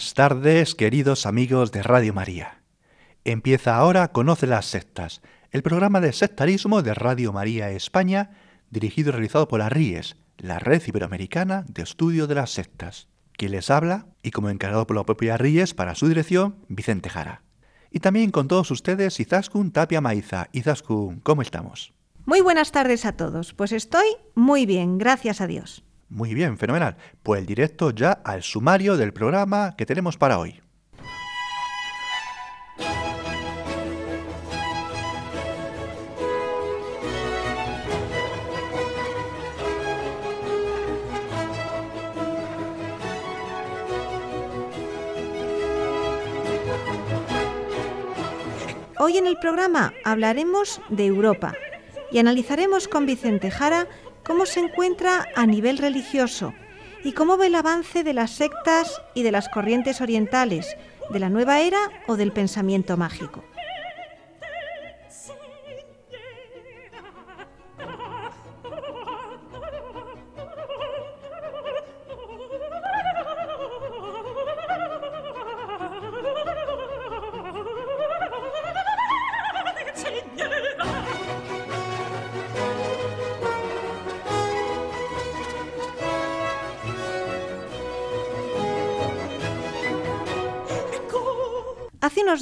Buenas tardes, queridos amigos de Radio María. Empieza ahora Conoce las sectas, el programa de sectarismo de Radio María España, dirigido y realizado por ARIES, la Red Iberoamericana de Estudio de las Sectas. Quien les habla, y como encargado por la propia ARIES para su dirección, Vicente Jara. Y también con todos ustedes, Izaskun Tapia Maiza. Izaskun, ¿cómo estamos? Muy buenas tardes a todos. Pues estoy muy bien, gracias a Dios. Muy bien, fenomenal. Pues directo ya al sumario del programa que tenemos para hoy. Hoy en el programa hablaremos de Europa y analizaremos con Vicente Jara cómo se encuentra a nivel religioso y cómo ve el avance de las sectas y de las corrientes orientales, de la nueva era o del pensamiento mágico.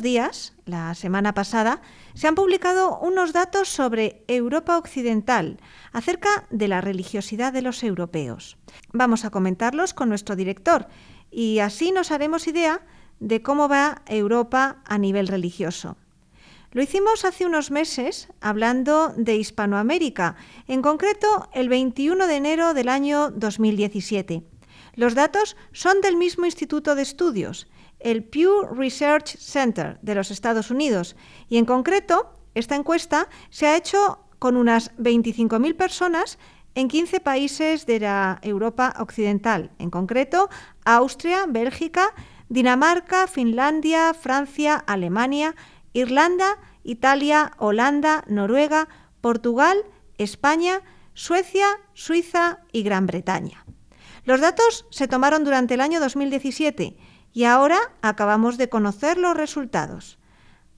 Días, la semana pasada, se han publicado unos datos sobre Europa Occidental acerca de la religiosidad de los europeos. Vamos a comentarlos con nuestro director y así nos haremos idea de cómo va Europa a nivel religioso. Lo hicimos hace unos meses hablando de Hispanoamérica, en concreto el 21 de enero del año 2017. Los datos son del mismo Instituto de Estudios el Pew Research Center de los Estados Unidos. Y en concreto, esta encuesta se ha hecho con unas 25.000 personas en 15 países de la Europa Occidental, en concreto Austria, Bélgica, Dinamarca, Finlandia, Francia, Alemania, Irlanda, Italia, Holanda, Noruega, Portugal, España, Suecia, Suiza y Gran Bretaña. Los datos se tomaron durante el año 2017 y ahora acabamos de conocer los resultados.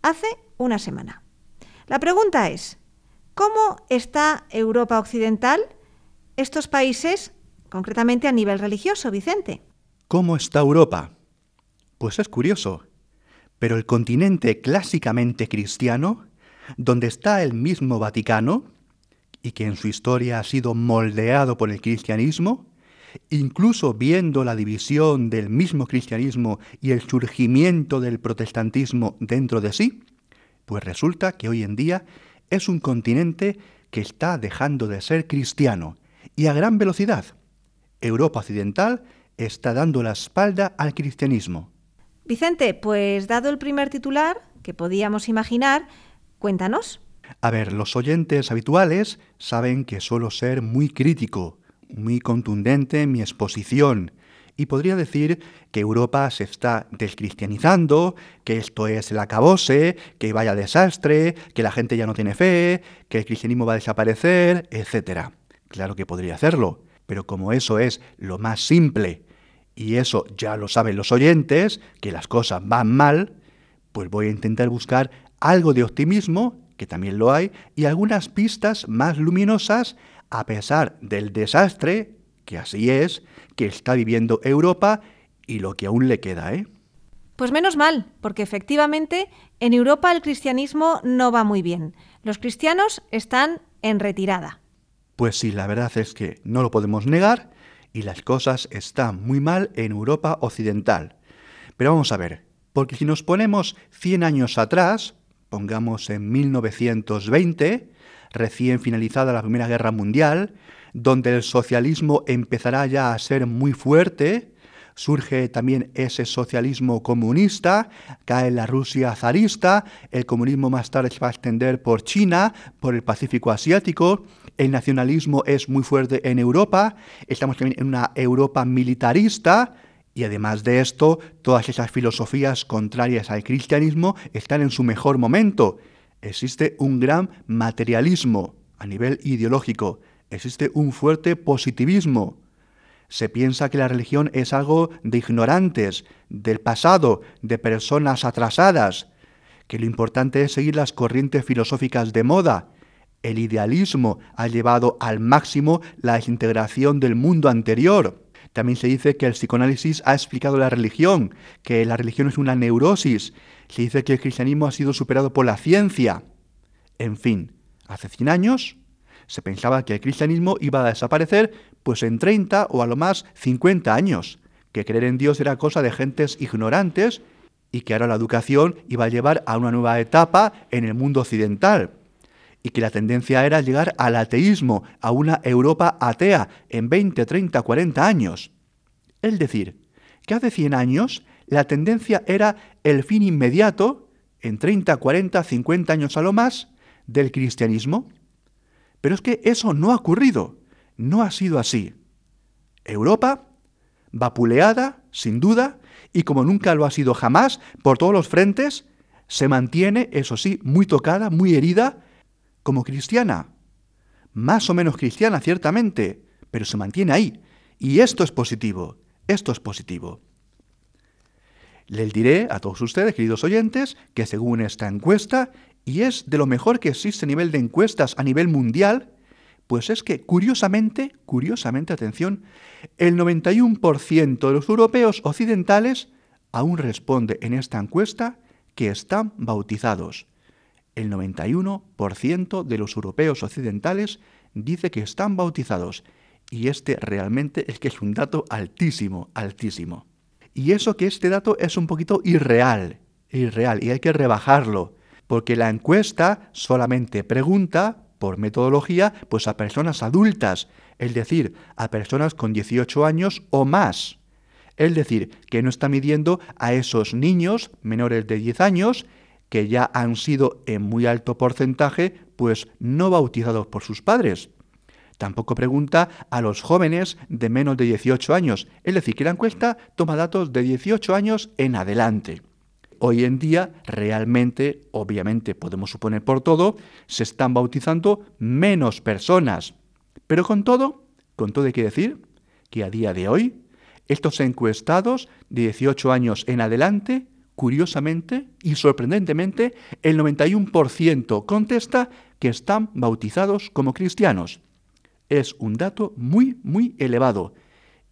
Hace una semana. La pregunta es, ¿cómo está Europa Occidental? Estos países, concretamente a nivel religioso, Vicente. ¿Cómo está Europa? Pues es curioso, pero el continente clásicamente cristiano, donde está el mismo Vaticano, y que en su historia ha sido moldeado por el cristianismo, incluso viendo la división del mismo cristianismo y el surgimiento del protestantismo dentro de sí, pues resulta que hoy en día es un continente que está dejando de ser cristiano y a gran velocidad. Europa Occidental está dando la espalda al cristianismo. Vicente, pues dado el primer titular que podíamos imaginar, cuéntanos. A ver, los oyentes habituales saben que suelo ser muy crítico muy contundente en mi exposición y podría decir que Europa se está descristianizando, que esto es el acabose, que vaya desastre, que la gente ya no tiene fe, que el cristianismo va a desaparecer, etc. Claro que podría hacerlo, pero como eso es lo más simple y eso ya lo saben los oyentes, que las cosas van mal, pues voy a intentar buscar algo de optimismo, que también lo hay, y algunas pistas más luminosas a pesar del desastre, que así es, que está viviendo Europa y lo que aún le queda, ¿eh? Pues menos mal, porque efectivamente en Europa el cristianismo no va muy bien. Los cristianos están en retirada. Pues sí, la verdad es que no lo podemos negar y las cosas están muy mal en Europa occidental. Pero vamos a ver, porque si nos ponemos 100 años atrás, pongamos en 1920, recién finalizada la Primera Guerra Mundial, donde el socialismo empezará ya a ser muy fuerte, surge también ese socialismo comunista, cae la Rusia zarista, el comunismo más tarde se va a extender por China, por el Pacífico Asiático, el nacionalismo es muy fuerte en Europa, estamos también en una Europa militarista, y además de esto, todas esas filosofías contrarias al cristianismo están en su mejor momento. Existe un gran materialismo a nivel ideológico, existe un fuerte positivismo, se piensa que la religión es algo de ignorantes, del pasado, de personas atrasadas, que lo importante es seguir las corrientes filosóficas de moda. El idealismo ha llevado al máximo la desintegración del mundo anterior. También se dice que el psicoanálisis ha explicado la religión, que la religión es una neurosis. Se dice que el cristianismo ha sido superado por la ciencia. En fin, hace 100 años se pensaba que el cristianismo iba a desaparecer pues en 30 o a lo más 50 años, que creer en Dios era cosa de gentes ignorantes y que ahora la educación iba a llevar a una nueva etapa en el mundo occidental y que la tendencia era llegar al ateísmo, a una Europa atea en 20, 30, 40 años. Es decir, que hace 100 años la tendencia era el fin inmediato, en 30, 40, 50 años a lo más, del cristianismo. Pero es que eso no ha ocurrido, no ha sido así. Europa, vapuleada, sin duda, y como nunca lo ha sido jamás, por todos los frentes, se mantiene, eso sí, muy tocada, muy herida, como cristiana. Más o menos cristiana, ciertamente, pero se mantiene ahí. Y esto es positivo, esto es positivo. Les diré a todos ustedes, queridos oyentes, que según esta encuesta, y es de lo mejor que existe a nivel de encuestas a nivel mundial, pues es que curiosamente, curiosamente, atención, el 91% de los europeos occidentales aún responde en esta encuesta que están bautizados. El 91% de los europeos occidentales dice que están bautizados. Y este realmente es que es un dato altísimo, altísimo. Y eso que este dato es un poquito irreal, irreal, y hay que rebajarlo porque la encuesta solamente pregunta, por metodología, pues a personas adultas, es decir, a personas con 18 años o más. Es decir, que no está midiendo a esos niños menores de 10 años que ya han sido en muy alto porcentaje pues no bautizados por sus padres. Tampoco pregunta a los jóvenes de menos de 18 años, es decir, que la encuesta toma datos de 18 años en adelante. Hoy en día, realmente, obviamente podemos suponer por todo, se están bautizando menos personas. Pero con todo, con todo hay que decir que a día de hoy, estos encuestados de 18 años en adelante, curiosamente y sorprendentemente, el 91% contesta que están bautizados como cristianos. Es un dato muy, muy elevado.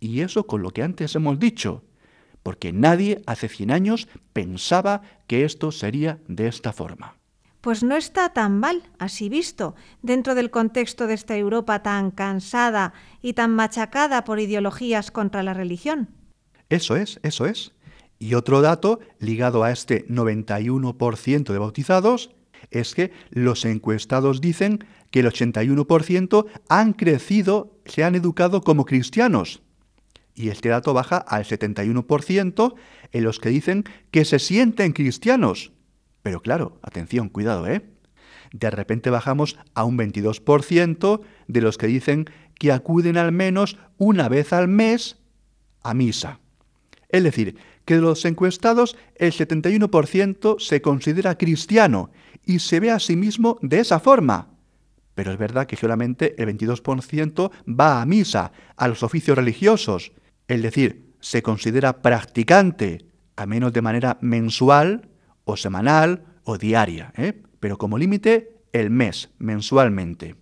Y eso con lo que antes hemos dicho, porque nadie hace 100 años pensaba que esto sería de esta forma. Pues no está tan mal, así visto, dentro del contexto de esta Europa tan cansada y tan machacada por ideologías contra la religión. Eso es, eso es. Y otro dato ligado a este 91% de bautizados es que los encuestados dicen que el 81% han crecido, se han educado como cristianos y este dato baja al 71% en los que dicen que se sienten cristianos. Pero claro, atención, cuidado, ¿eh? De repente bajamos a un 22% de los que dicen que acuden al menos una vez al mes a misa. Es decir, que de los encuestados el 71% se considera cristiano y se ve a sí mismo de esa forma. Pero es verdad que solamente el 22% va a misa, a los oficios religiosos, es decir, se considera practicante a menos de manera mensual o semanal o diaria, ¿eh? pero como límite el mes, mensualmente.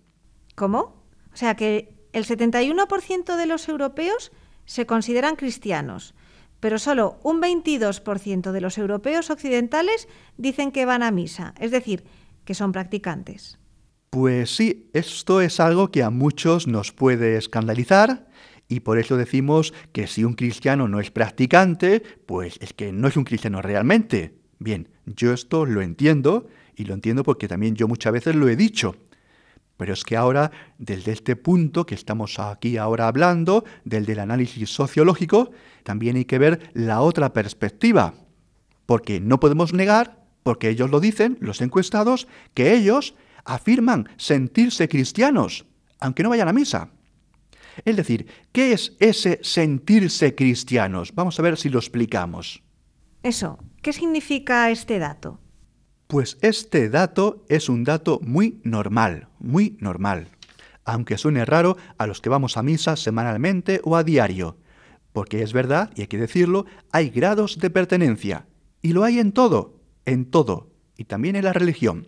¿Cómo? O sea que el 71% de los europeos se consideran cristianos, pero solo un 22% de los europeos occidentales dicen que van a misa, es decir, que son practicantes. Pues sí, esto es algo que a muchos nos puede escandalizar y por eso decimos que si un cristiano no es practicante, pues es que no es un cristiano realmente. Bien, yo esto lo entiendo y lo entiendo porque también yo muchas veces lo he dicho. Pero es que ahora, desde este punto que estamos aquí ahora hablando, del del análisis sociológico, también hay que ver la otra perspectiva. Porque no podemos negar, porque ellos lo dicen, los encuestados, que ellos afirman sentirse cristianos, aunque no vayan a misa. Es decir, ¿qué es ese sentirse cristianos? Vamos a ver si lo explicamos. Eso, ¿qué significa este dato? Pues este dato es un dato muy normal, muy normal, aunque suene raro a los que vamos a misa semanalmente o a diario, porque es verdad, y hay que decirlo, hay grados de pertenencia, y lo hay en todo, en todo, y también en la religión.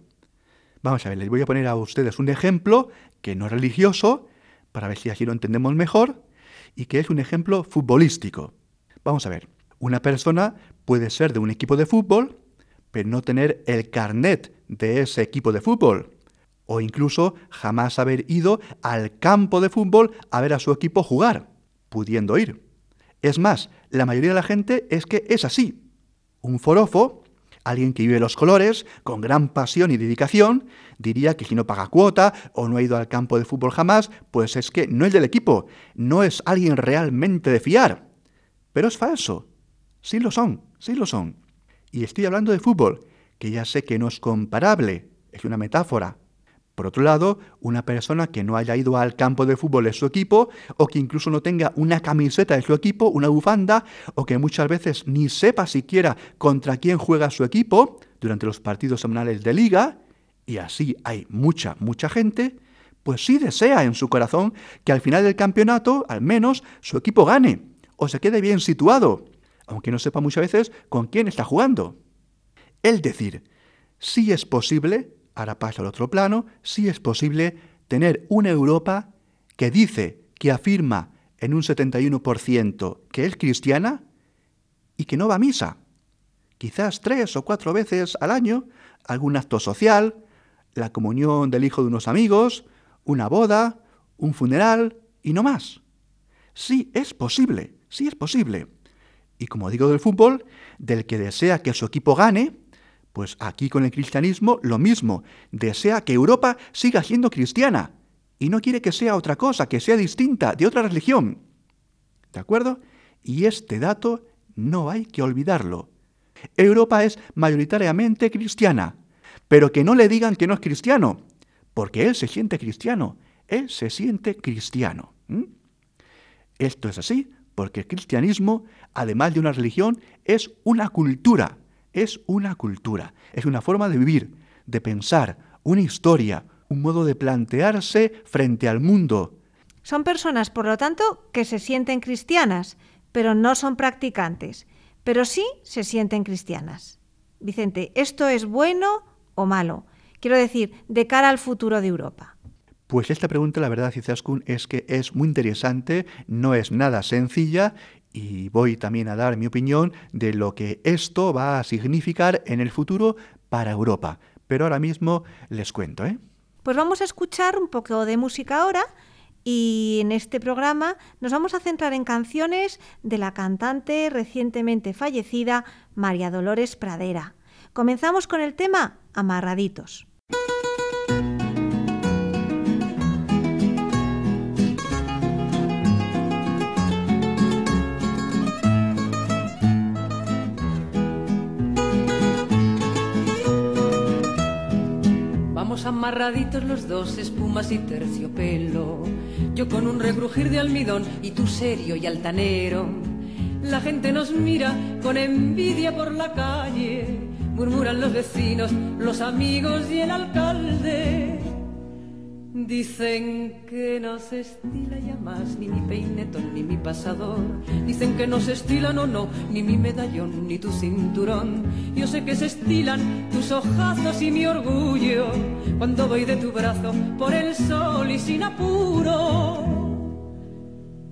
Vamos a ver, les voy a poner a ustedes un ejemplo que no es religioso, para ver si así lo entendemos mejor, y que es un ejemplo futbolístico. Vamos a ver, una persona puede ser de un equipo de fútbol, pero no tener el carnet de ese equipo de fútbol. O incluso jamás haber ido al campo de fútbol a ver a su equipo jugar, pudiendo ir. Es más, la mayoría de la gente es que es así. Un forofo, alguien que vive los colores, con gran pasión y dedicación, diría que si no paga cuota o no ha ido al campo de fútbol jamás, pues es que no es del equipo, no es alguien realmente de fiar. Pero es falso. Sí lo son, sí lo son. Y estoy hablando de fútbol, que ya sé que no es comparable, es una metáfora. Por otro lado, una persona que no haya ido al campo de fútbol de su equipo, o que incluso no tenga una camiseta de su equipo, una bufanda, o que muchas veces ni sepa siquiera contra quién juega su equipo durante los partidos semanales de liga, y así hay mucha, mucha gente, pues sí desea en su corazón que al final del campeonato, al menos, su equipo gane, o se quede bien situado aunque no sepa muchas veces con quién está jugando. Es decir, sí es posible, ahora paso al otro plano, sí es posible tener una Europa que dice, que afirma en un 71% que es cristiana y que no va a misa. Quizás tres o cuatro veces al año, algún acto social, la comunión del hijo de unos amigos, una boda, un funeral y no más. Sí es posible, sí es posible. Y como digo del fútbol, del que desea que su equipo gane, pues aquí con el cristianismo lo mismo, desea que Europa siga siendo cristiana y no quiere que sea otra cosa, que sea distinta, de otra religión. ¿De acuerdo? Y este dato no hay que olvidarlo. Europa es mayoritariamente cristiana, pero que no le digan que no es cristiano, porque él se siente cristiano, él se siente cristiano. Esto es así porque el cristianismo, además de una religión, es una cultura, es una cultura, es una forma de vivir, de pensar, una historia, un modo de plantearse frente al mundo. Son personas, por lo tanto, que se sienten cristianas, pero no son practicantes, pero sí se sienten cristianas. Vicente, ¿esto es bueno o malo? Quiero decir, de cara al futuro de Europa. Pues esta pregunta, la verdad, Izaskun, es que es muy interesante, no es nada sencilla y voy también a dar mi opinión de lo que esto va a significar en el futuro para Europa. Pero ahora mismo les cuento, ¿eh? Pues vamos a escuchar un poco de música ahora y en este programa nos vamos a centrar en canciones de la cantante recientemente fallecida María Dolores Pradera. Comenzamos con el tema Amarraditos. Amarraditos los dos, espumas y terciopelo. Yo con un rebrujir de almidón y tú serio y altanero. La gente nos mira con envidia por la calle, murmuran los vecinos, los amigos y el alcalde. Dicen que no se estila ya más ni mi peinetón ni mi pasador. Dicen que no se estila, no, no, ni mi medallón ni tu cinturón. Yo sé que se estilan tus ojazos y mi orgullo cuando voy de tu brazo por el sol y sin apuro.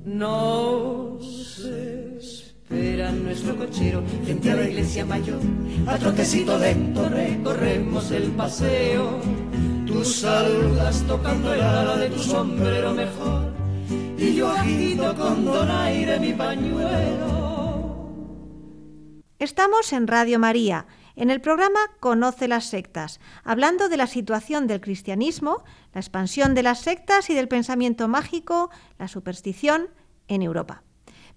Nos espera nuestro cochero frente a la iglesia mayor. A trotecito lento recorremos el paseo Tú saludas tocando el ala de tu sombrero mejor y yo agito con donaire mi pañuelo. Estamos en Radio María, en el programa Conoce las sectas, hablando de la situación del cristianismo, la expansión de las sectas y del pensamiento mágico, la superstición en Europa.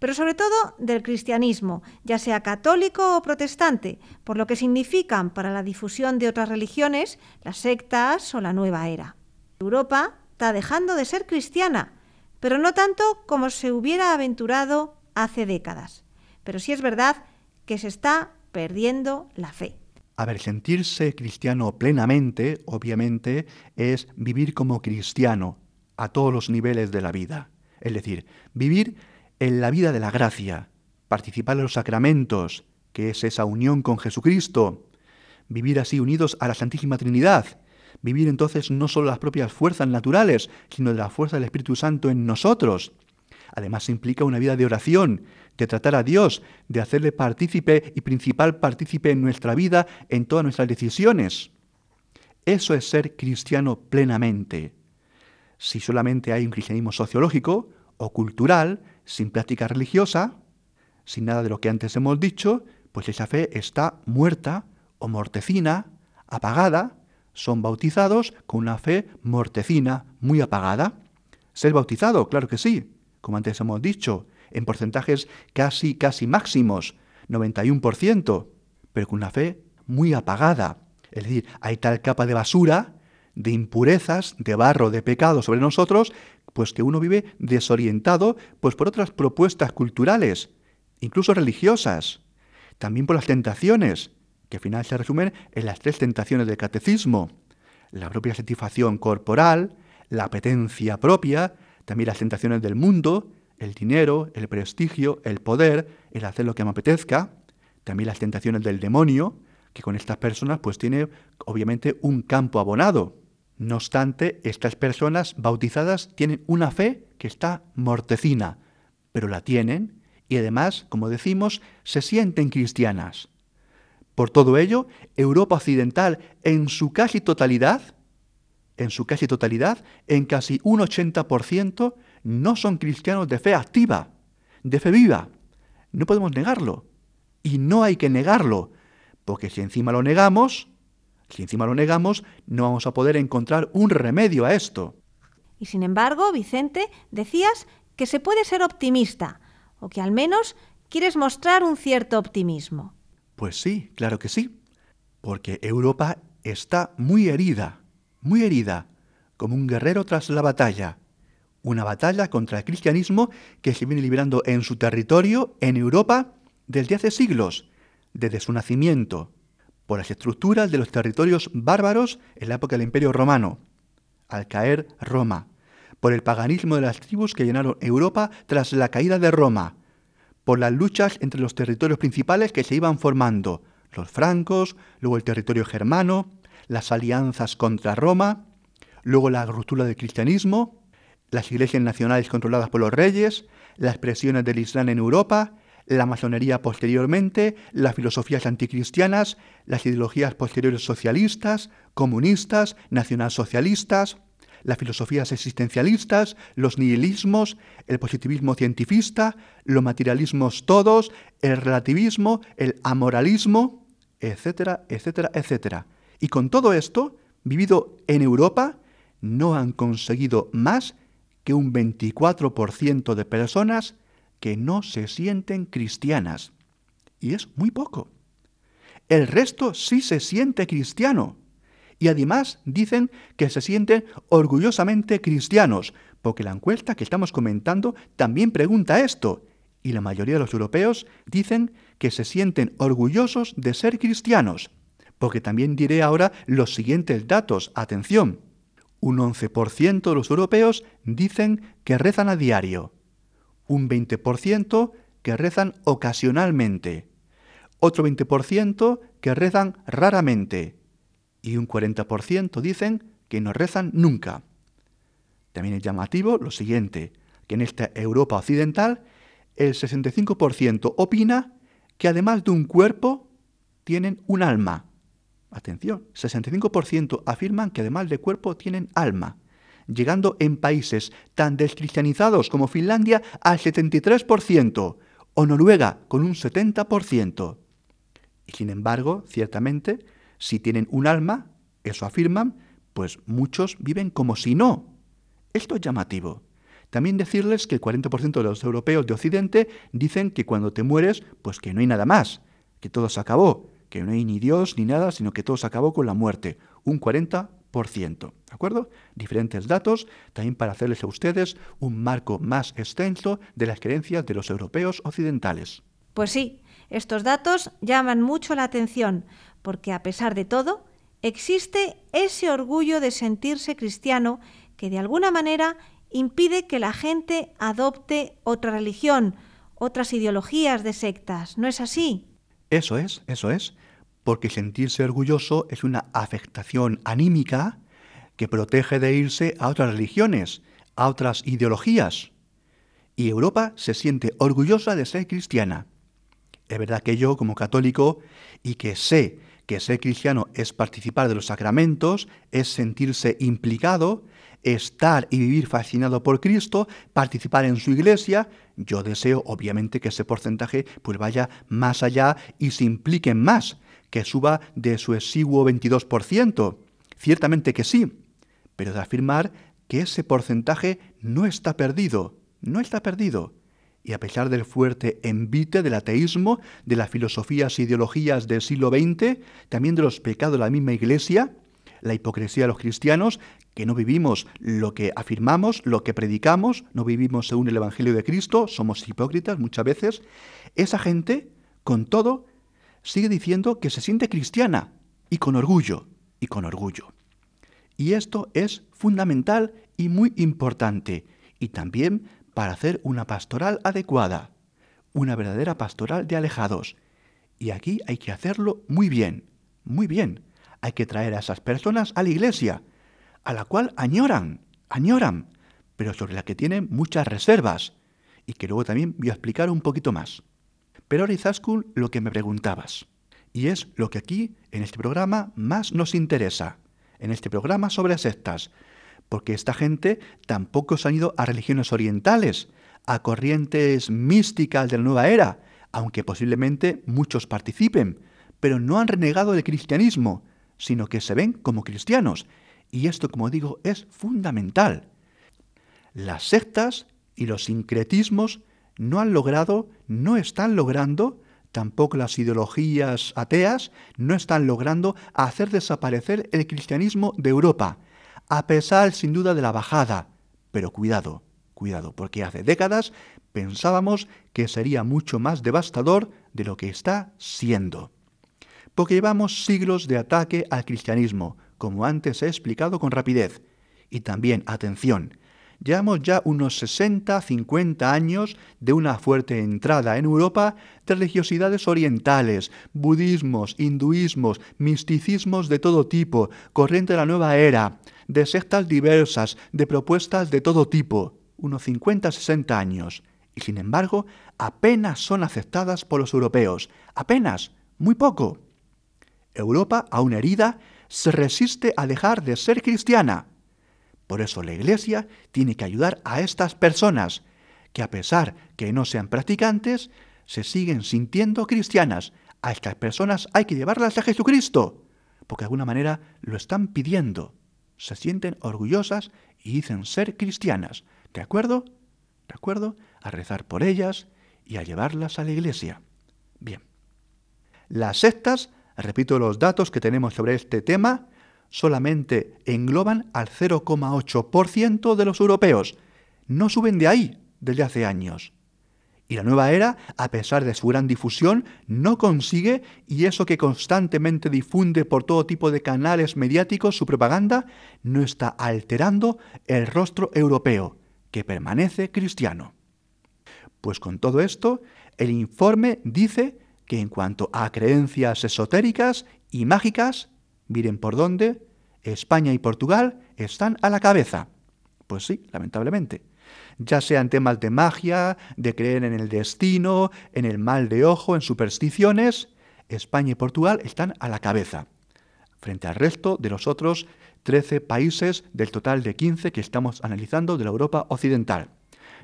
Pero sobre todo del cristianismo, ya sea católico o protestante, por lo que significan para la difusión de otras religiones, las sectas o la nueva era. Europa está dejando de ser cristiana, pero no tanto como se hubiera aventurado hace décadas. Pero sí es verdad que se está perdiendo la fe. A ver, sentirse cristiano plenamente, obviamente, es vivir como cristiano a todos los niveles de la vida. Es decir, vivir en la vida de la gracia, participar en los sacramentos, que es esa unión con Jesucristo, vivir así unidos a la Santísima Trinidad, vivir entonces no solo las propias fuerzas naturales, sino de la fuerza del Espíritu Santo en nosotros. Además implica una vida de oración, de tratar a Dios, de hacerle partícipe y principal partícipe en nuestra vida, en todas nuestras decisiones. Eso es ser cristiano plenamente. Si solamente hay un cristianismo sociológico o cultural, sin práctica religiosa, sin nada de lo que antes hemos dicho, pues esa fe está muerta o mortecina, apagada, son bautizados con una fe mortecina, muy apagada. Ser bautizado, claro que sí, como antes hemos dicho, en porcentajes casi, casi máximos, 91%, pero con una fe muy apagada. Es decir, hay tal capa de basura, de impurezas, de barro, de pecado sobre nosotros, pues que uno vive desorientado pues por otras propuestas culturales, incluso religiosas, también por las tentaciones, que al final se resumen en las tres tentaciones del catecismo, la propia satisfacción corporal, la apetencia propia, también las tentaciones del mundo, el dinero, el prestigio, el poder, el hacer lo que me apetezca, también las tentaciones del demonio, que con estas personas pues tiene obviamente un campo abonado. No obstante, estas personas bautizadas tienen una fe que está mortecina, pero la tienen y además, como decimos, se sienten cristianas. Por todo ello, Europa Occidental en su casi totalidad, en su casi totalidad, en casi un 80%, no son cristianos de fe activa, de fe viva. No podemos negarlo. Y no hay que negarlo, porque si encima lo negamos, si encima lo negamos, no vamos a poder encontrar un remedio a esto. Y sin embargo, Vicente, decías que se puede ser optimista, o que al menos quieres mostrar un cierto optimismo. Pues sí, claro que sí, porque Europa está muy herida, muy herida, como un guerrero tras la batalla. Una batalla contra el cristianismo que se viene librando en su territorio, en Europa, desde hace siglos, desde su nacimiento, por las estructuras de los territorios bárbaros en la época del Imperio Romano, al caer Roma, por el paganismo de las tribus que llenaron Europa tras la caída de Roma, por las luchas entre los territorios principales que se iban formando, los francos, luego el territorio germano, las alianzas contra Roma, luego la ruptura del cristianismo, las iglesias nacionales controladas por los reyes, las presiones del Islam en Europa, la masonería posteriormente, las filosofías anticristianas, las ideologías posteriores socialistas, comunistas, nacionalsocialistas, las filosofías existencialistas, los nihilismos, el positivismo cientifista, los materialismos todos, el relativismo, el amoralismo, etcétera, etcétera, etcétera. Y con todo esto, vivido en Europa, no han conseguido más que un 24% de personas que no se sienten cristianas. Y es muy poco. El resto sí se siente cristiano. Y además dicen que se sienten orgullosamente cristianos, porque la encuesta que estamos comentando también pregunta esto. Y la mayoría de los europeos dicen que se sienten orgullosos de ser cristianos. Porque también diré ahora los siguientes datos. Atención. Un 11% de los europeos dicen que rezan a diario. Un 20% que rezan ocasionalmente. Otro 20% que rezan raramente y un 40% dicen que no rezan nunca. También es llamativo lo siguiente, que en esta Europa occidental el 65% opina que además de un cuerpo tienen un alma. Atención, 65% afirman que además de cuerpo tienen alma, llegando en países tan descristianizados como Finlandia al 73% o Noruega con un 70%. Y sin embargo, ciertamente, si tienen un alma, eso afirman, pues muchos viven como si no. Esto es llamativo. También decirles que el 40% de los europeos de Occidente dicen que cuando te mueres, pues que no hay nada más, que todo se acabó, que no hay ni Dios ni nada, sino que todo se acabó con la muerte. Un 40%. ¿De acuerdo? Diferentes datos también para hacerles a ustedes un marco más extenso de las creencias de los europeos occidentales. Pues sí, estos datos llaman mucho la atención, porque a pesar de todo, existe ese orgullo de sentirse cristiano que de alguna manera impide que la gente adopte otra religión, otras ideologías de sectas. ¿No es así? Eso es, eso es, porque sentirse orgulloso es una afectación anímica que protege de irse a otras religiones, a otras ideologías. Y Europa se siente orgullosa de ser cristiana. Es verdad que yo, como católico, y que sé que ser cristiano es participar de los sacramentos, es sentirse implicado, estar y vivir fascinado por Cristo, participar en su iglesia, yo deseo obviamente que ese porcentaje pues vaya más allá y se implique más, que suba de su exiguo 22%. Ciertamente que sí, pero de afirmar que ese porcentaje no está perdido, no está perdido. Y a pesar del fuerte envite del ateísmo, de las filosofías e ideologías del siglo XX, también de los pecados de la misma Iglesia, la hipocresía de los cristianos, que no vivimos lo que afirmamos, lo que predicamos, no vivimos según el Evangelio de Cristo, somos hipócritas muchas veces, esa gente, con todo, sigue diciendo que se siente cristiana y con orgullo, y con orgullo. Y esto es fundamental y muy importante, y también para hacer una pastoral adecuada, una verdadera pastoral de alejados. Y aquí hay que hacerlo muy bien, muy bien, hay que traer a esas personas a la iglesia, a la cual añoran, añoran, pero sobre la que tienen muchas reservas, y que luego también voy a explicar un poquito más. Pero ahora, lo que me preguntabas, y es lo que aquí, en este programa, más nos interesa, en este programa sobre sectas, porque esta gente tampoco se han ido a religiones orientales, a corrientes místicas de la nueva era, aunque posiblemente muchos participen, pero no han renegado del cristianismo, sino que se ven como cristianos. Y esto, como digo, es fundamental. Las sectas y los sincretismos no han logrado, no están logrando, tampoco las ideologías ateas, no están logrando hacer desaparecer el cristianismo de Europa, a pesar sin duda de la bajada. Pero cuidado, cuidado, porque hace décadas pensábamos que sería mucho más devastador de lo que está siendo porque llevamos siglos de ataque al cristianismo, como antes he explicado con rapidez. Y también, atención, llevamos ya unos 60-50 años de una fuerte entrada en Europa de religiosidades orientales, budismos, hinduismos, misticismos de todo tipo, corriente de la nueva era, de sectas diversas, de propuestas de todo tipo, unos 50-60 años. Y sin embargo, apenas son aceptadas por los europeos, apenas, muy poco. Europa, aún herida, se resiste a dejar de ser cristiana. Por eso la Iglesia tiene que ayudar a estas personas, que a pesar que no sean practicantes, se siguen sintiendo cristianas. A estas personas hay que llevarlas a Jesucristo, porque de alguna manera lo están pidiendo. Se sienten orgullosas y dicen ser cristianas. ¿De acuerdo? ¿De acuerdo? A rezar por ellas y a llevarlas a la iglesia. Bien. Las sectas Repito los datos que tenemos sobre este tema, solamente engloban al 0,8% de los europeos. No suben de ahí desde hace años. Y la nueva era, a pesar de su gran difusión, no consigue, y eso que constantemente difunde por todo tipo de canales mediáticos su propaganda, no está alterando el rostro europeo, que permanece cristiano. Pues con todo esto, el informe dice que en cuanto a creencias esotéricas y mágicas, miren por dónde, España y Portugal están a la cabeza. Pues sí, lamentablemente. Ya sean temas de magia, de creer en el destino, en el mal de ojo, en supersticiones, España y Portugal están a la cabeza, frente al resto de los otros 13 países del total de 15 que estamos analizando de la Europa occidental.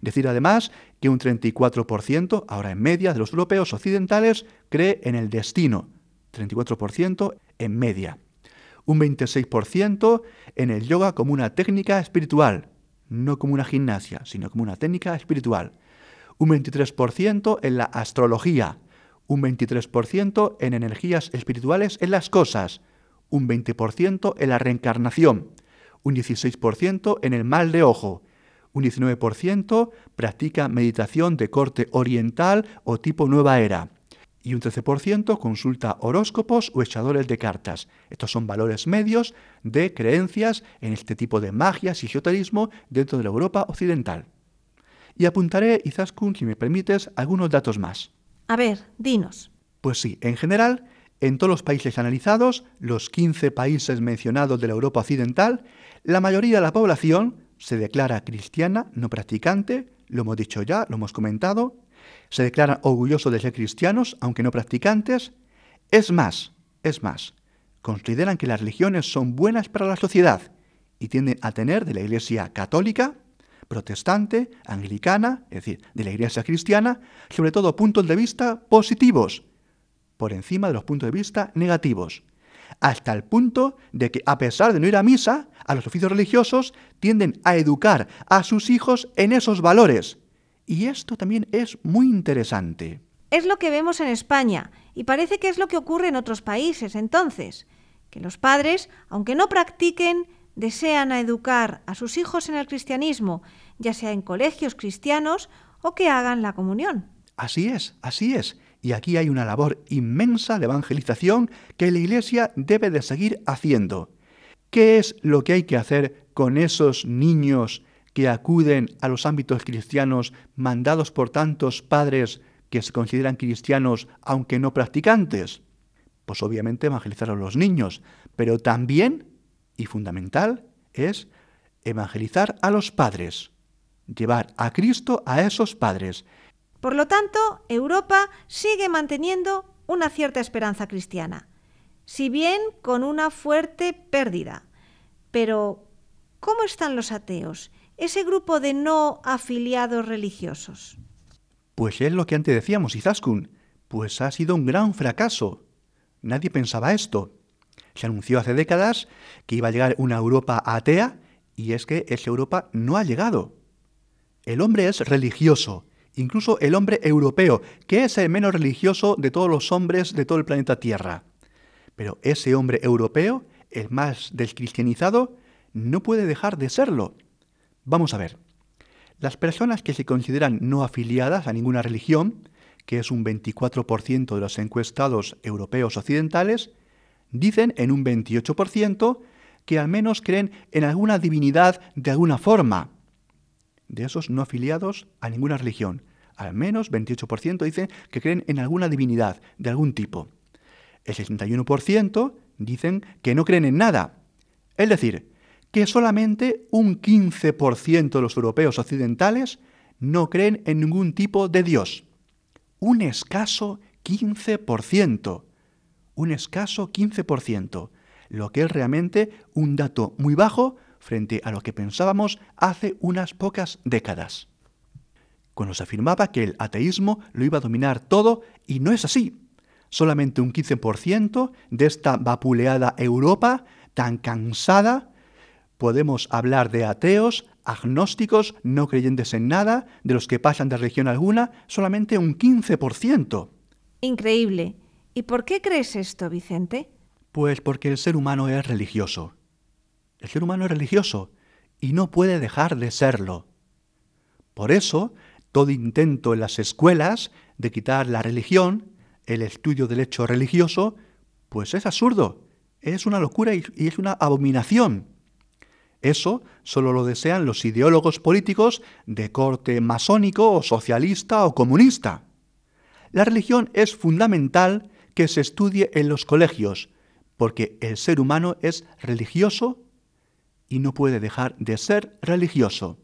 Decir además un 34%, ahora en media, de los europeos occidentales cree en el destino. 34% en media. Un 26% en el yoga como una técnica espiritual, no como una gimnasia, sino como una técnica espiritual. Un 23% en la astrología, un 23% en energías espirituales en las cosas, un 20% en la reencarnación, un 16% en el mal de ojo, un 19% practica meditación de corte oriental o tipo nueva era, y un 13% consulta horóscopos o echadores de cartas. Estos son valores medios de creencias en este tipo de magia y esoterismo dentro de la Europa occidental. Y apuntaré, Izaskun, si me permites, algunos datos más. A ver, dinos. Pues sí, en general, en todos los países analizados, los 15 países mencionados de la Europa occidental, la mayoría de la población se declara cristiana, no practicante, lo hemos dicho ya, lo hemos comentado, se declaran orgullosos de ser cristianos, aunque no practicantes. Es más, es más, consideran que las religiones son buenas para la sociedad y tienden a tener de la Iglesia católica, protestante, anglicana, es decir, de la Iglesia cristiana, sobre todo puntos de vista positivos, por encima de los puntos de vista negativos, hasta el punto de que, a pesar de no ir a misa, a los oficios religiosos tienden a educar a sus hijos en esos valores, y esto también es muy interesante. Es lo que vemos en España y parece que es lo que ocurre en otros países entonces, que los padres, aunque no practiquen, desean educar a sus hijos en el cristianismo, ya sea en colegios cristianos o que hagan la comunión. Así es, así es. Y aquí hay una labor inmensa de evangelización que la Iglesia debe de seguir haciendo. ¿Qué es lo que hay que hacer con esos niños que acuden a los ámbitos cristianos mandados por tantos padres que se consideran cristianos aunque no practicantes? Pues obviamente evangelizar a los niños, pero también, y fundamental, es evangelizar a los padres, llevar a Cristo a esos padres. Por lo tanto, Europa sigue manteniendo una cierta esperanza cristiana, si bien con una fuerte pérdida. Pero, ¿cómo están los ateos? Ese grupo de no afiliados religiosos? Pues es lo que antes decíamos, Izaskun, pues ha sido un gran fracaso. Nadie pensaba esto. Se anunció hace décadas que iba a llegar una Europa atea y es que esa Europa no ha llegado. El hombre es religioso, incluso el hombre europeo, que es el menos religioso de todos los hombres de todo el planeta Tierra. Pero ese hombre europeo, el más descristianizado, no puede dejar de serlo. Vamos a ver. Las personas que se consideran no afiliadas a ninguna religión, que es un 24% de los encuestados europeos occidentales, dicen en un 28% que al menos creen en alguna divinidad de alguna forma. De esos no afiliados a ninguna religión, al menos 28% dicen que creen en alguna divinidad de algún tipo. El 61% dicen que no creen en nada. Es decir, que solamente un 15% de los europeos occidentales no creen en ningún tipo de Dios. Un escaso 15%. Un escaso 15%. Lo que es realmente un dato muy bajo frente a lo que pensábamos hace unas pocas décadas. Cuando se afirmaba que el ateísmo lo iba a dominar todo, y no es así. Solamente un 15% de esta vapuleada Europa tan cansada podemos hablar de ateos, agnósticos, no creyentes en nada, de los que pasan de religión alguna, solamente un 15%. Increíble. ¿Y por qué crees esto, Vicente? Pues porque el ser humano es religioso. El ser humano es religioso y no puede dejar de serlo. Por eso, todo intento en las escuelas de quitar la religión, el estudio del hecho religioso, pues es absurdo, es una locura y es una abominación. Eso solo lo desean los ideólogos políticos de corte masónico o socialista o comunista. La religión es fundamental que se estudie en los colegios, porque el ser humano es religioso y no puede dejar de ser religioso.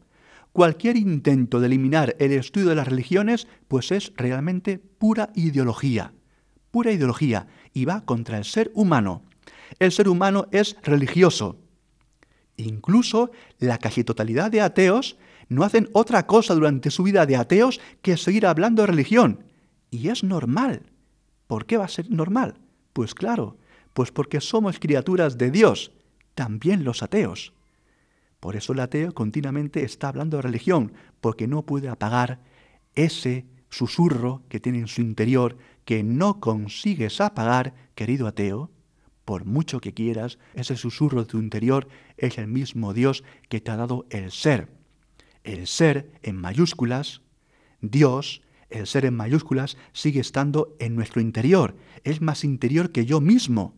Cualquier intento de eliminar el estudio de las religiones, pues es realmente pura ideología, pura ideología, y va contra el ser humano. El ser humano es religioso, Incluso la casi totalidad de ateos no hacen otra cosa durante su vida de ateos que seguir hablando de religión. Y es normal. ¿Por qué va a ser normal? Pues claro, pues porque somos criaturas de Dios, también los ateos. Por eso el ateo continuamente está hablando de religión, porque no puede apagar ese susurro que tiene en su interior que no consigues apagar, querido ateo, por mucho que quieras, ese susurro de tu interior es el mismo Dios que te ha dado el ser. El ser en mayúsculas, Dios, el ser en mayúsculas, sigue estando en nuestro interior. Es más interior que yo mismo.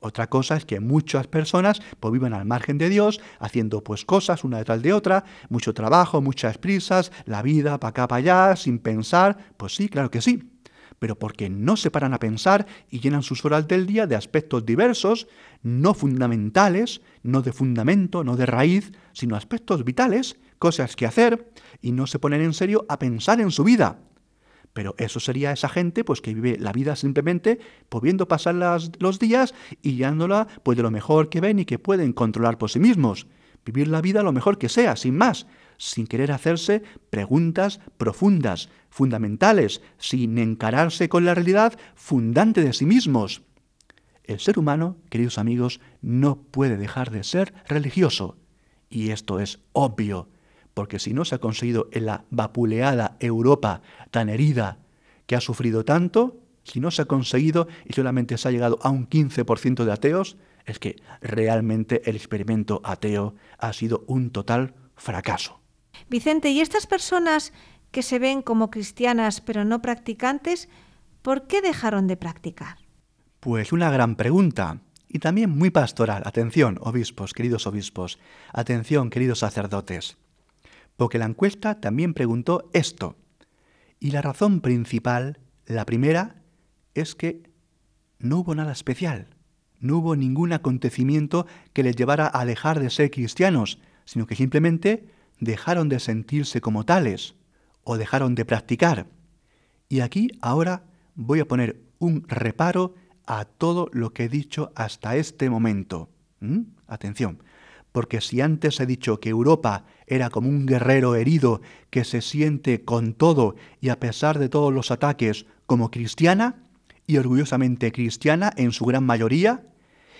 Otra cosa es que muchas personas pues, viven al margen de Dios, haciendo pues cosas una detrás de otra, mucho trabajo, muchas prisas, la vida para acá, para allá, sin pensar. Pues sí, claro que sí. Pero porque no se paran a pensar y llenan sus horas del día de aspectos diversos, no fundamentales, no de fundamento, no de raíz, sino aspectos vitales, cosas que hacer, y no se ponen en serio a pensar en su vida. Pero eso sería esa gente pues que vive la vida simplemente pudiendo pasar los días y guiándola pues de lo mejor que ven y que pueden controlar por sí mismos. Vivir la vida lo mejor que sea, sin más, sin querer hacerse preguntas profundas, fundamentales, sin encararse con la realidad fundante de sí mismos. El ser humano, queridos amigos, no puede dejar de ser religioso. Y esto es obvio porque si no se ha conseguido en la vapuleada Europa tan herida que ha sufrido tanto, si no se ha conseguido y solamente se ha llegado a un 15% de ateos, es que realmente el experimento ateo ha sido un total fracaso. Vicente, ¿y estas personas que se ven como cristianas pero no practicantes, por qué dejaron de practicar? Pues una gran pregunta y también muy pastoral. Atención, obispos, queridos obispos. Atención, queridos sacerdotes porque la encuesta también preguntó esto. Y la razón principal, la primera, es que no hubo nada especial, no hubo ningún acontecimiento que les llevara a dejar de ser cristianos, sino que simplemente dejaron de sentirse como tales o dejaron de practicar. Y aquí ahora voy a poner un reparo a todo lo que he dicho hasta este momento. ¿Mm? Atención, porque si antes he dicho que Europa era como un guerrero herido que se siente con todo y a pesar de todos los ataques como cristiana, y orgullosamente cristiana en su gran mayoría,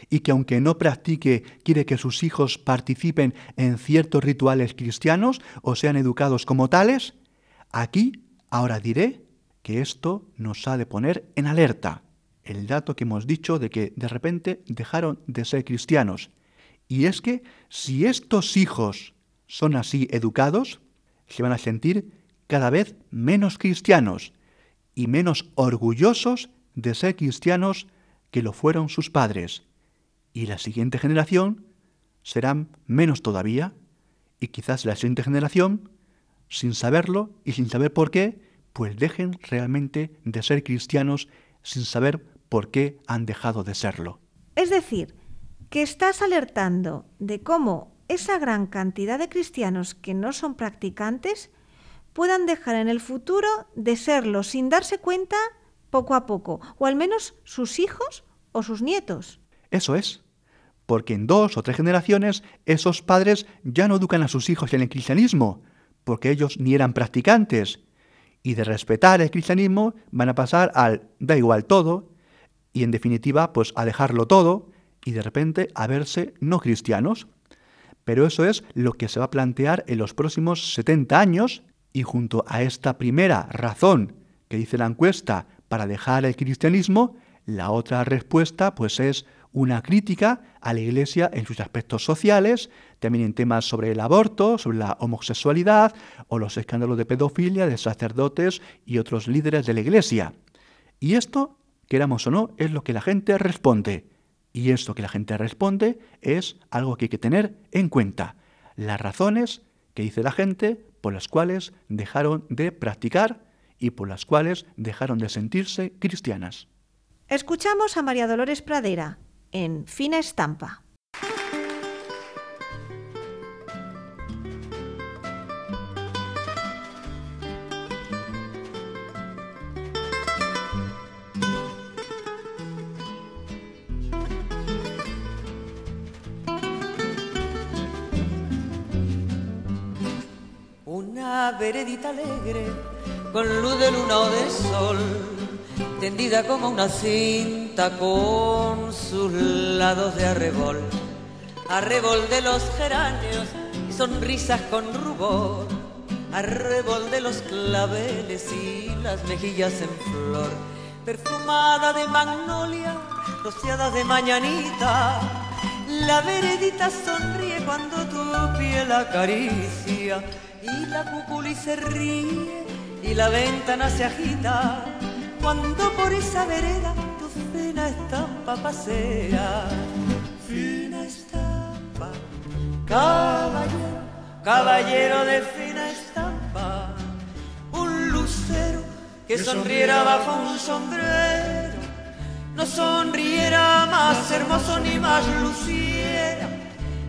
y que aunque no practique quiere que sus hijos participen en ciertos rituales cristianos o sean educados como tales, aquí ahora diré que esto nos ha de poner en alerta. El dato que hemos dicho de que de repente dejaron de ser cristianos y es que si estos hijos son así educados, se van a sentir cada vez menos cristianos y menos orgullosos de ser cristianos que lo fueron sus padres. Y la siguiente generación serán menos todavía, y quizás la siguiente generación, sin saberlo y sin saber por qué, pues dejen realmente de ser cristianos sin saber por qué han dejado de serlo. Es decir, que estás alertando de cómo esa gran cantidad de cristianos que no son practicantes puedan dejar en el futuro de serlo sin darse cuenta poco a poco, o al menos sus hijos o sus nietos. Eso es, porque en dos o tres generaciones esos padres ya no educan a sus hijos en el cristianismo, porque ellos ni eran practicantes, y de respetar el cristianismo van a pasar al da igual todo, y en definitiva pues a dejarlo todo, y de repente a verse no cristianos. Pero eso es lo que se va a plantear en los próximos 70 años y junto a esta primera razón que dice la encuesta para dejar el cristianismo, la otra respuesta pues es una crítica a la Iglesia en sus aspectos sociales, también en temas sobre el aborto, sobre la homosexualidad o los escándalos de pedofilia de sacerdotes y otros líderes de la Iglesia. Y esto, queramos o no, es lo que la gente responde. Y esto que la gente responde es algo que hay que tener en cuenta. Las razones que dice la gente por las cuales dejaron de practicar y por las cuales dejaron de sentirse cristianas. Escuchamos a María Dolores Pradera en Fina Estampa. veredita alegre, con luz de luna o de sol, tendida como una cinta con sus lados de arrebol, arrebol de los geranios y sonrisas con rubor, arrebol de los claveles y las mejillas en flor, perfumada de magnolia, rociada de mañanita. La veredita sonríe cuando tu piel acaricia. Y la cuculi se ríe y la ventana se agita cuando por esa vereda tu fina estampa pasea. Fina estampa, caballero, caballero de fina estampa, un lucero que sonriera bajo un sombrero, no sonriera más hermoso ni más luciera.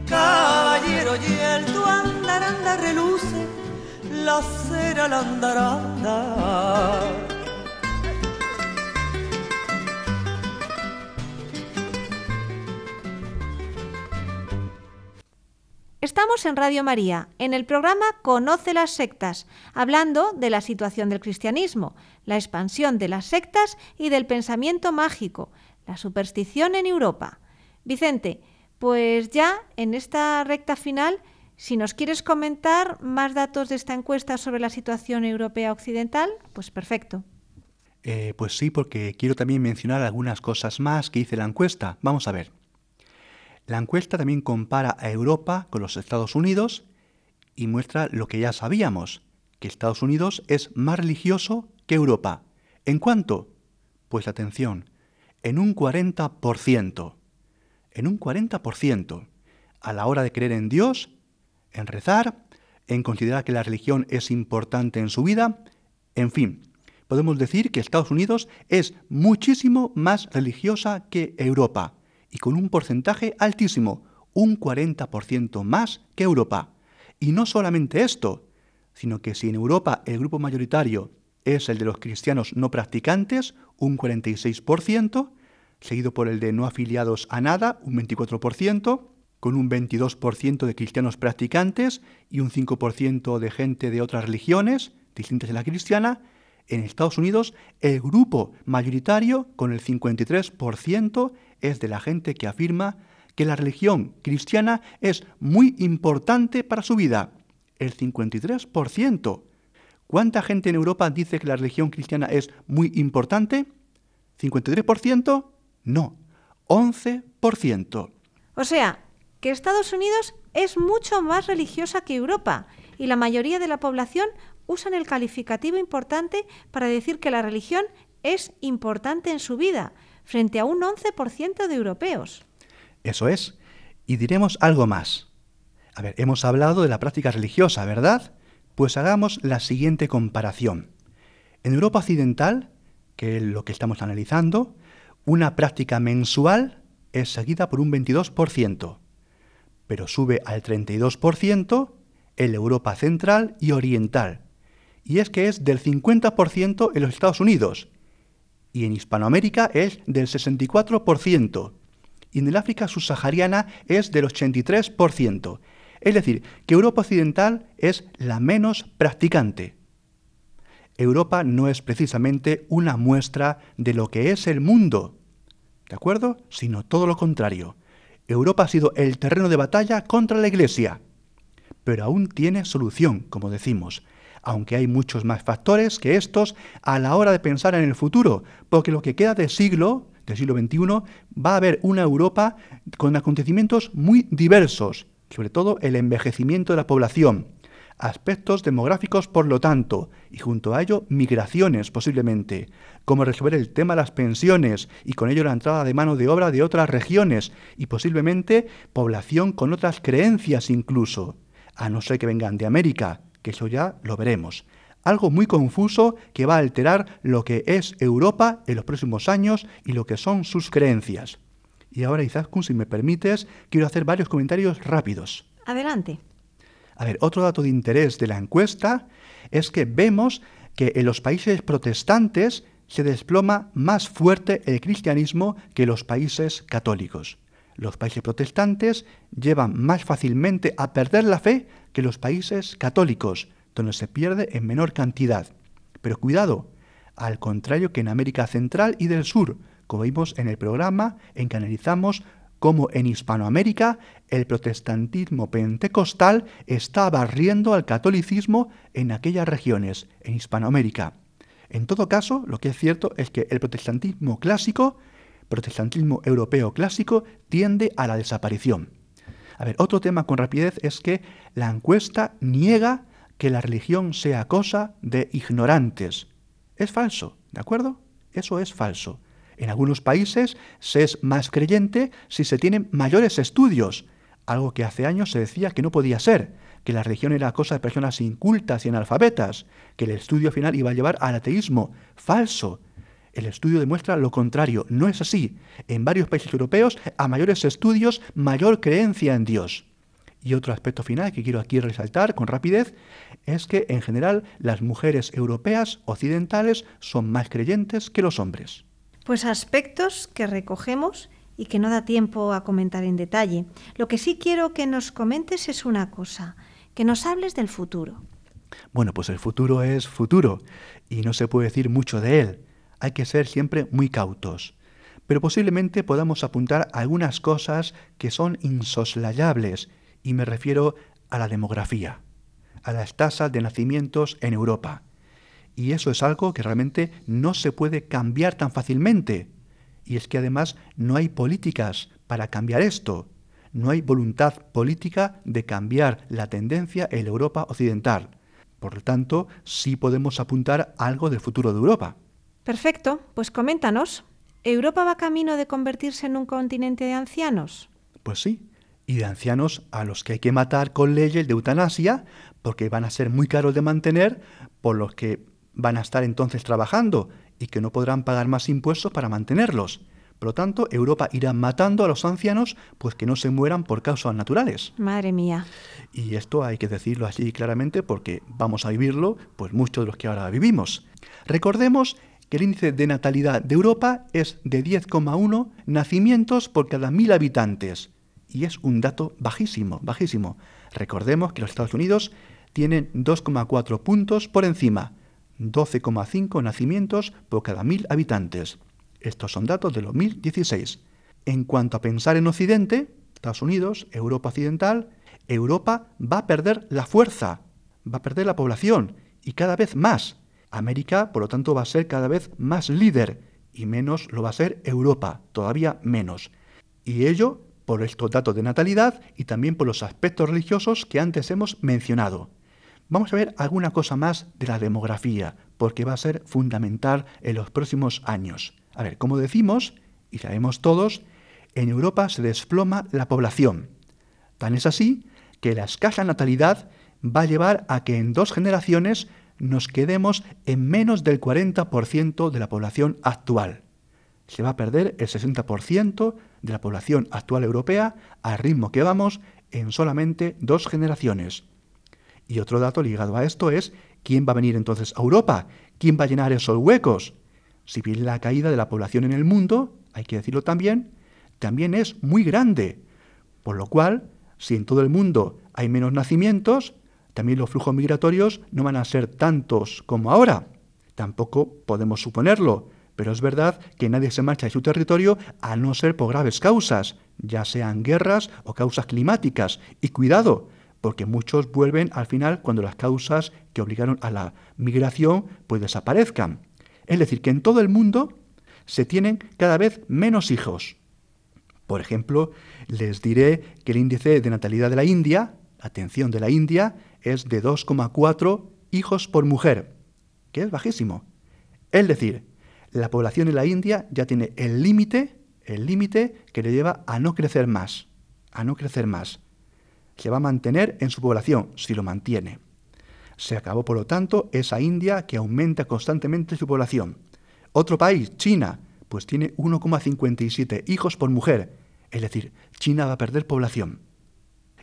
Caballero, y el tu andaranda reluce, la cera la andaranda. Estamos en Radio María, en el programa Conoce las sectas, hablando de la situación del cristianismo, la expansión de las sectas y del pensamiento mágico, la superstición en Europa. Vicente, pues ya en esta recta final, si nos quieres comentar más datos de esta encuesta sobre la situación europea occidental, pues perfecto. Eh, pues sí, porque quiero también mencionar algunas cosas más que hice la encuesta. Vamos a ver. La encuesta también compara a Europa con los Estados Unidos y muestra lo que ya sabíamos, que Estados Unidos es más religioso que Europa. ¿En cuánto? Pues atención, en un 40%. En un 40%. A la hora de creer en Dios, en rezar, en considerar que la religión es importante en su vida, en fin, podemos decir que Estados Unidos es muchísimo más religiosa que Europa y con un porcentaje altísimo, un 40% más que Europa. Y no solamente esto, sino que si en Europa el grupo mayoritario es el de los cristianos no practicantes, un 46%, seguido por el de no afiliados a nada, un 24%, con un 22% de cristianos practicantes y un 5% de gente de otras religiones distintas de la cristiana, en Estados Unidos el grupo mayoritario, con el 53%, es de la gente que afirma que la religión cristiana es muy importante para su vida. El 53%. ¿Cuánta gente en Europa dice que la religión cristiana es muy importante? ¿53%? No, 11%. O sea, que Estados Unidos es mucho más religiosa que Europa y la mayoría de la población usan el calificativo importante para decir que la religión es importante en su vida, frente a un 11% de europeos. Eso es. Y diremos algo más. A ver, hemos hablado de la práctica religiosa, ¿verdad? Pues hagamos la siguiente comparación. En Europa Occidental, que es lo que estamos analizando, una práctica mensual es seguida por un 22%, pero sube al 32% en Europa Central y Oriental. Y es que es del 50% en los Estados Unidos y en Hispanoamérica es del 64%, y en el África subsahariana es del 83%. Es decir, que Europa Occidental es la menos practicante. Europa no es precisamente una muestra de lo que es el mundo, ¿de acuerdo? Sino todo lo contrario. Europa ha sido el terreno de batalla contra la Iglesia, pero aún tiene solución, como decimos aunque hay muchos más factores que estos a la hora de pensar en el futuro, porque lo que queda del siglo, del siglo XXI, va a haber una Europa con acontecimientos muy diversos, sobre todo el envejecimiento de la población, aspectos demográficos por lo tanto, y junto a ello migraciones posiblemente, como resolver el tema de las pensiones y con ello la entrada de mano de obra de otras regiones y posiblemente población con otras creencias incluso, a no ser que vengan de América, que eso ya lo veremos. Algo muy confuso que va a alterar lo que es Europa en los próximos años y lo que son sus creencias. Y ahora, Izaskun, si me permites, quiero hacer varios comentarios rápidos. Adelante. A ver, otro dato de interés de la encuesta es que vemos que en los países protestantes se desploma más fuerte el cristianismo que en los países católicos. Los países protestantes llevan más fácilmente a perder la fe que los países católicos, donde se pierde en menor cantidad. Pero cuidado, al contrario que en América Central y del Sur, como vimos en el programa en que analizamos cómo en Hispanoamérica el protestantismo pentecostal está barriendo al catolicismo en aquellas regiones, en Hispanoamérica. En todo caso, lo que es cierto es que el protestantismo clásico, protestantismo europeo clásico, tiende a la desaparición. A ver, otro tema con rapidez es que la encuesta niega que la religión sea cosa de ignorantes. Es falso, ¿de acuerdo? Eso es falso. En algunos países se es más creyente si se tienen mayores estudios, algo que hace años se decía que no podía ser que la religión era cosa de personas incultas y analfabetas, que el estudio final iba a llevar al ateísmo. Falso. El estudio demuestra lo contrario. No es así. En varios países europeos, a mayores estudios, mayor creencia en Dios. Y otro aspecto final que quiero aquí resaltar con rapidez es que en general las mujeres europeas occidentales son más creyentes que los hombres. Pues aspectos que recogemos y que no da tiempo a comentar en detalle. Lo que sí quiero que nos comentes es una cosa que nos hables del futuro. Bueno, pues el futuro es futuro y no se puede decir mucho de él. Hay que ser siempre muy cautos. Pero posiblemente podamos apuntar algunas cosas que son insoslayables y me refiero a la demografía, a las tasas de nacimientos en Europa. Y eso es algo que realmente no se puede cambiar tan fácilmente. Y es que además no hay políticas para cambiar esto no hay voluntad política de cambiar la tendencia en Europa occidental. Por lo tanto, sí podemos apuntar algo del futuro de Europa. Perfecto, pues coméntanos. ¿Europa va camino de convertirse en un continente de ancianos? Pues sí, y de ancianos a los que hay que matar con leyes de eutanasia, porque van a ser muy caros de mantener, por los que van a estar entonces trabajando y que no podrán pagar más impuestos para mantenerlos. Por lo tanto, Europa irá matando a los ancianos, pues que no se mueran por causas naturales. Madre mía. Y esto hay que decirlo así claramente porque vamos a vivirlo, pues muchos de los que ahora vivimos. Recordemos que el índice de natalidad de Europa es de 10,1 nacimientos por cada mil habitantes. Y es un dato bajísimo, bajísimo. Recordemos que los Estados Unidos tienen 2,4 puntos por encima, 12,5 nacimientos por cada mil habitantes. Estos son datos de 2016. En cuanto a pensar en Occidente, Estados Unidos, Europa Occidental, Europa va a perder la fuerza, va a perder la población y cada vez más. América, por lo tanto, va a ser cada vez más líder y menos lo va a ser Europa, todavía menos. Y ello por estos datos de natalidad y también por los aspectos religiosos que antes hemos mencionado. Vamos a ver alguna cosa más de la demografía, porque va a ser fundamental en los próximos años. A ver, como decimos, y sabemos todos, en Europa se desploma la población. Tan es así que la escasa natalidad va a llevar a que en dos generaciones nos quedemos en menos del 40% de la población actual. Se va a perder el 60% de la población actual europea al ritmo que vamos en solamente dos generaciones. Y otro dato ligado a esto es quién va a venir entonces a Europa, quién va a llenar esos huecos. Si bien la caída de la población en el mundo, hay que decirlo también, también es muy grande. Por lo cual, si en todo el mundo hay menos nacimientos, también los flujos migratorios no van a ser tantos como ahora. Tampoco podemos suponerlo, pero es verdad que nadie se marcha de su territorio a no ser por graves causas, ya sean guerras o causas climáticas. Y cuidado, porque muchos vuelven al final cuando las causas que obligaron a la migración pues desaparezcan. Es decir, que en todo el mundo se tienen cada vez menos hijos. Por ejemplo, les diré que el índice de natalidad de la India, atención de la India, es de 2,4 hijos por mujer, que es bajísimo. Es decir, la población de la India ya tiene el límite, el límite que le lleva a no crecer más, a no crecer más. Se va a mantener en su población si lo mantiene. Se acabó, por lo tanto, esa India que aumenta constantemente su población. Otro país, China, pues tiene 1,57 hijos por mujer. Es decir, China va a perder población.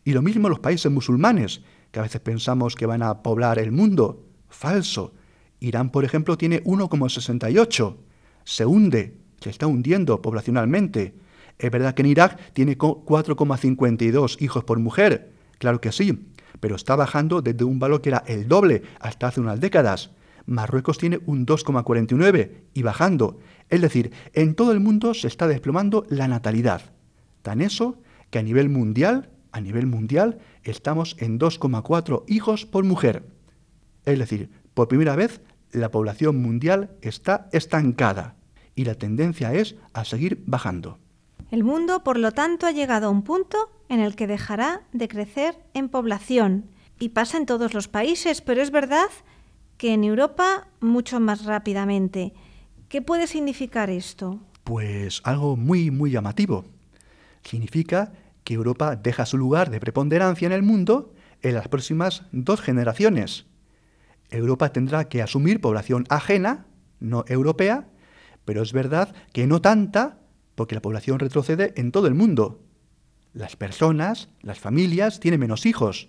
Y lo mismo los países musulmanes, que a veces pensamos que van a poblar el mundo. Falso. Irán, por ejemplo, tiene 1,68. Se hunde, se está hundiendo poblacionalmente. Es verdad que en Irak tiene 4,52 hijos por mujer. Claro que sí pero está bajando desde un valor que era el doble hasta hace unas décadas. Marruecos tiene un 2,49 y bajando. Es decir, en todo el mundo se está desplomando la natalidad. Tan eso que a nivel mundial, a nivel mundial, estamos en 2,4 hijos por mujer. Es decir, por primera vez la población mundial está estancada y la tendencia es a seguir bajando. El mundo, por lo tanto, ha llegado a un punto en el que dejará de crecer en población. Y pasa en todos los países, pero es verdad que en Europa mucho más rápidamente. ¿Qué puede significar esto? Pues algo muy, muy llamativo. Significa que Europa deja su lugar de preponderancia en el mundo en las próximas dos generaciones. Europa tendrá que asumir población ajena, no europea, pero es verdad que no tanta, porque la población retrocede en todo el mundo. Las personas, las familias, tienen menos hijos.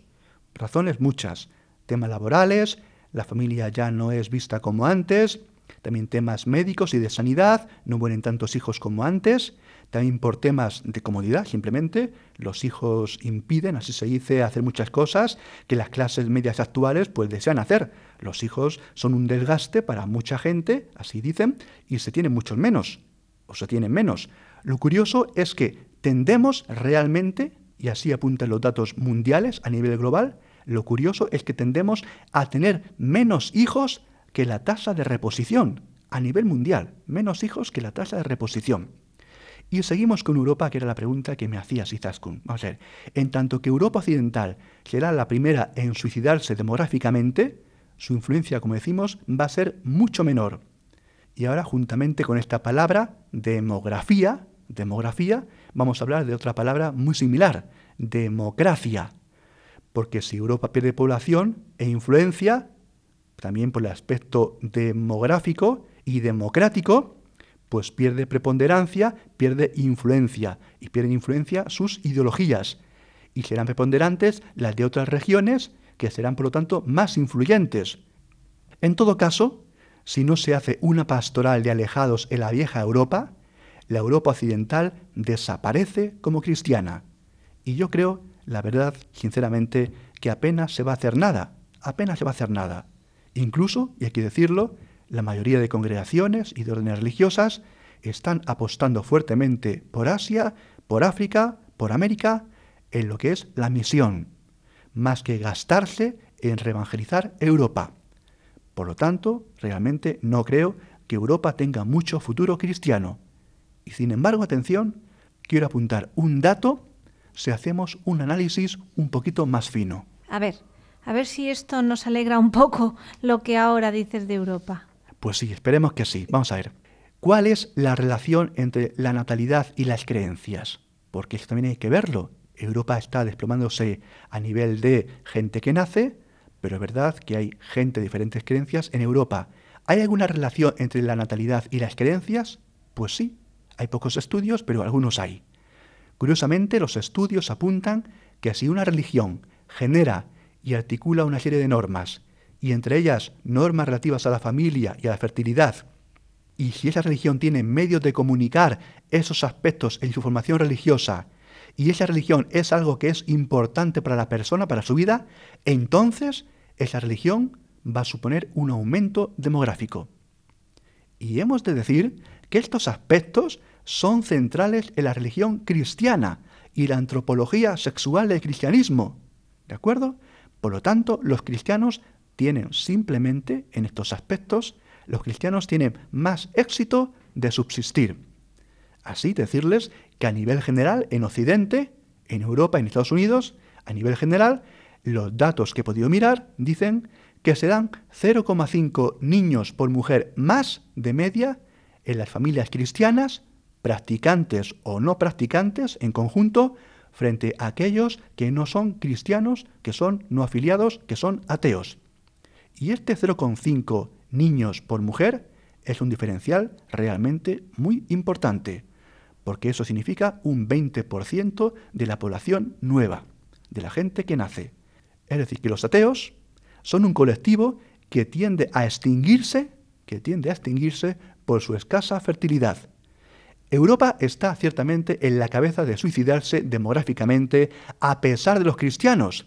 Razones muchas. Temas laborales, la familia ya no es vista como antes, también temas médicos y de sanidad, no mueren tantos hijos como antes, también por temas de comodidad, simplemente los hijos impiden, así se dice, hacer muchas cosas que las clases medias actuales pues desean hacer. Los hijos son un desgaste para mucha gente, así dicen, y se tienen muchos menos, o se tienen menos. Lo curioso es que tendemos realmente, y así apuntan los datos mundiales a nivel global, lo curioso es que tendemos a tener menos hijos que la tasa de reposición a nivel mundial, menos hijos que la tasa de reposición. Y seguimos con Europa, que era la pregunta que me hacía Izaskun. Vamos a ver, en tanto que Europa Occidental será la primera en suicidarse demográficamente, su influencia, como decimos, va a ser mucho menor. Y ahora, juntamente con esta palabra, demografía, demografía, vamos a hablar de otra palabra muy similar, democracia. Porque si Europa pierde población e influencia, también por el aspecto demográfico y democrático, pues pierde preponderancia, pierde influencia, y pierden influencia sus ideologías, y serán preponderantes las de otras regiones, que serán por lo tanto más influyentes. En todo caso, si no se hace una pastoral de alejados en la vieja Europa, la Europa occidental desaparece como cristiana. Y yo creo, la verdad, sinceramente, que apenas se va a hacer nada, apenas se va a hacer nada. Incluso, y hay que decirlo, la mayoría de congregaciones y de órdenes religiosas están apostando fuertemente por Asia, por África, por América, en lo que es la misión, más que gastarse en reevangelizar Europa. Por lo tanto, realmente no creo que Europa tenga mucho futuro cristiano. Y sin embargo, atención, quiero apuntar un dato si hacemos un análisis un poquito más fino. A ver, a ver si esto nos alegra un poco lo que ahora dices de Europa. Pues sí, esperemos que sí. Vamos a ver. ¿Cuál es la relación entre la natalidad y las creencias? Porque esto también hay que verlo. Europa está desplomándose a nivel de gente que nace, pero es verdad que hay gente de diferentes creencias en Europa. ¿Hay alguna relación entre la natalidad y las creencias? Pues sí, hay pocos estudios, pero algunos hay. Curiosamente, los estudios apuntan que si una religión genera y articula una serie de normas y entre ellas normas relativas a la familia y a la fertilidad, y si esa religión tiene medios de comunicar esos aspectos en su formación religiosa, y esa religión es algo que es importante para la persona, para su vida, entonces esa religión va a suponer un aumento demográfico. Y hemos de decir que estos aspectos son centrales en la religión cristiana y la antropología sexual del cristianismo. ¿De acuerdo? Por lo tanto, los cristianos tienen simplemente en estos aspectos, los cristianos tienen más éxito de subsistir. Así decirles que a nivel general, en Occidente, en Europa, en Estados Unidos, a nivel general, los datos que he podido mirar dicen que se dan 0,5 niños por mujer más de media en las familias cristianas, practicantes o no practicantes en conjunto, frente a aquellos que no son cristianos, que son no afiliados, que son ateos. Y este 0,5 niños por mujer es un diferencial realmente muy importante, porque eso significa un 20% de la población nueva, de la gente que nace. Es decir, que los ateos son un colectivo que tiende a extinguirse, que tiende a extinguirse por su escasa fertilidad. Europa está ciertamente en la cabeza de suicidarse demográficamente a pesar de los cristianos.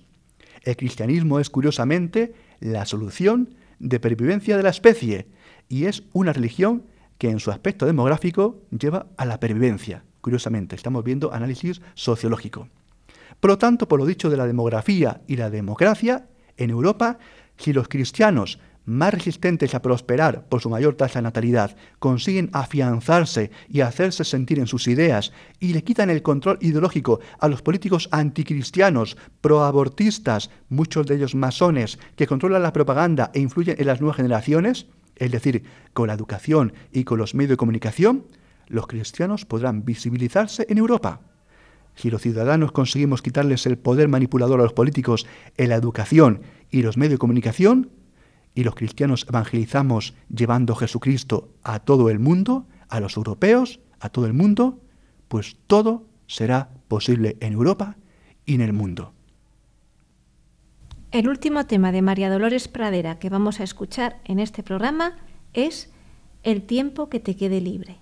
El cristianismo es curiosamente la solución de pervivencia de la especie y es una religión que en su aspecto demográfico lleva a la pervivencia. Curiosamente, estamos viendo análisis sociológico. Por lo tanto, por lo dicho de la demografía y la democracia, en Europa, si los cristianos más resistentes a prosperar por su mayor tasa de natalidad, consiguen afianzarse y hacerse sentir en sus ideas y le quitan el control ideológico a los políticos anticristianos, proabortistas, muchos de ellos masones, que controlan la propaganda e influyen en las nuevas generaciones, es decir, con la educación y con los medios de comunicación, los cristianos podrán visibilizarse en Europa. Si los ciudadanos conseguimos quitarles el poder manipulador a los políticos en la educación y los medios de comunicación, y los cristianos evangelizamos llevando a Jesucristo a todo el mundo, a los europeos, a todo el mundo, pues todo será posible en Europa y en el mundo. El último tema de María Dolores Pradera que vamos a escuchar en este programa es El tiempo que te quede libre.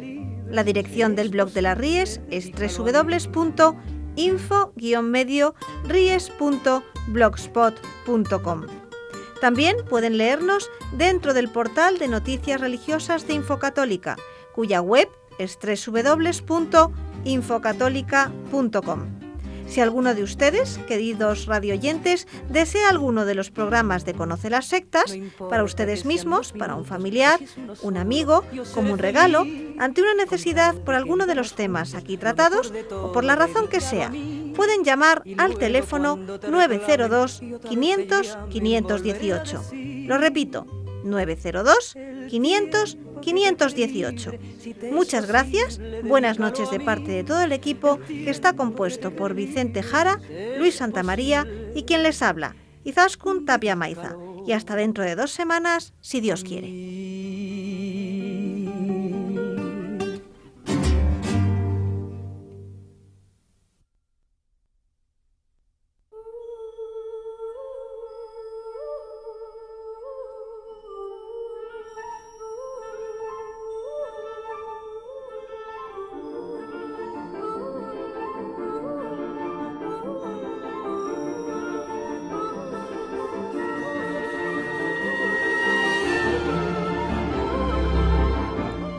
La dirección del blog de las Ries es www.info-ries.blogspot.com. También pueden leernos dentro del portal de noticias religiosas de Infocatólica, cuya web es www.infocatólica.com. Si alguno de ustedes, queridos radioyentes, desea alguno de los programas de Conoce las Sectas, para ustedes mismos, para un familiar, un amigo, como un regalo, ante una necesidad por alguno de los temas aquí tratados o por la razón que sea, pueden llamar al teléfono 902 500 518. Lo repito, 902 500 518. Muchas gracias, buenas noches de parte de todo el equipo que está compuesto por Vicente Jara, Luis Santamaría y quien les habla, Izaskun Tapia Maiza. Y hasta dentro de dos semanas, si Dios quiere.